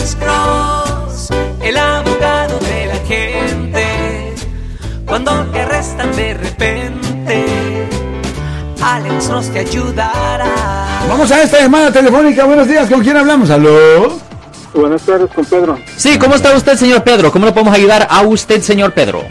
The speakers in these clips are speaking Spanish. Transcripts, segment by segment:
Alex Cross, el abogado de la gente. Cuando te arrestan de repente, Alex Cross te ayudará. Vamos a esta llamada telefónica. Buenos días, ¿con quién hablamos? ¿Aló? Buenas tardes, con Pedro. Sí, ¿cómo está usted, señor Pedro? ¿Cómo le podemos ayudar a usted, señor Pedro?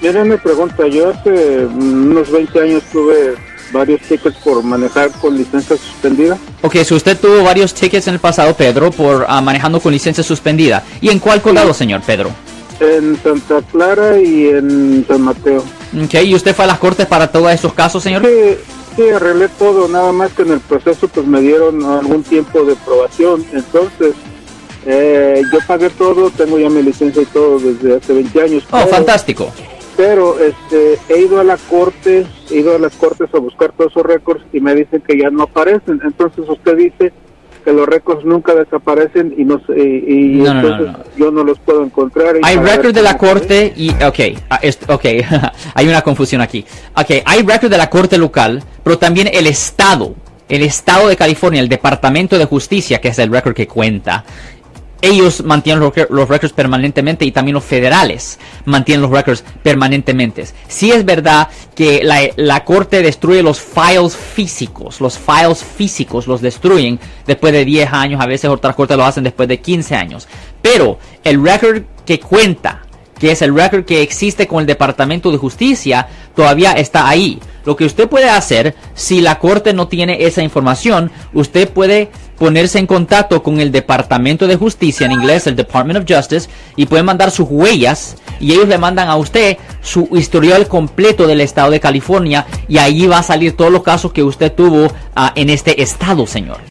Mira, me pregunta, yo hace unos 20 años tuve varios tickets por manejar con licencia suspendida. Ok, si usted tuvo varios tickets en el pasado, Pedro, por ah, manejando con licencia suspendida. ¿Y en cuál condado, señor Pedro? En Santa Clara y en San Mateo. Ok, ¿y usted fue a las cortes para todos esos casos, señor? Sí, sí, arreglé todo, nada más que en el proceso pues me dieron algún tiempo de probación. Entonces, eh, yo pagué todo, tengo ya mi licencia y todo desde hace 20 años. Oh, pero- fantástico. Pero este, he ido a la corte, he ido a las cortes a buscar todos esos récords y me dicen que ya no aparecen. Entonces usted dice que los récords nunca desaparecen y no y, y No, entonces no. yo no los puedo encontrar. Hay récord de la corte y... Ok, ah, est- ok, hay una confusión aquí. Ok, hay récord de la corte local, pero también el Estado, el Estado de California, el Departamento de Justicia, que es el récord que cuenta. Ellos mantienen los, rec- los récords permanentemente y también los federales mantienen los récords permanentemente. Sí es verdad que la, la corte destruye los files físicos, los files físicos los destruyen después de 10 años, a veces otras cortes lo hacen después de 15 años. Pero el récord que cuenta, que es el récord que existe con el Departamento de Justicia, todavía está ahí. Lo que usted puede hacer, si la corte no tiene esa información, usted puede ponerse en contacto con el Departamento de Justicia, en inglés el Department of Justice, y puede mandar sus huellas, y ellos le mandan a usted su historial completo del estado de California, y ahí va a salir todos los casos que usted tuvo ah, en este estado, señor.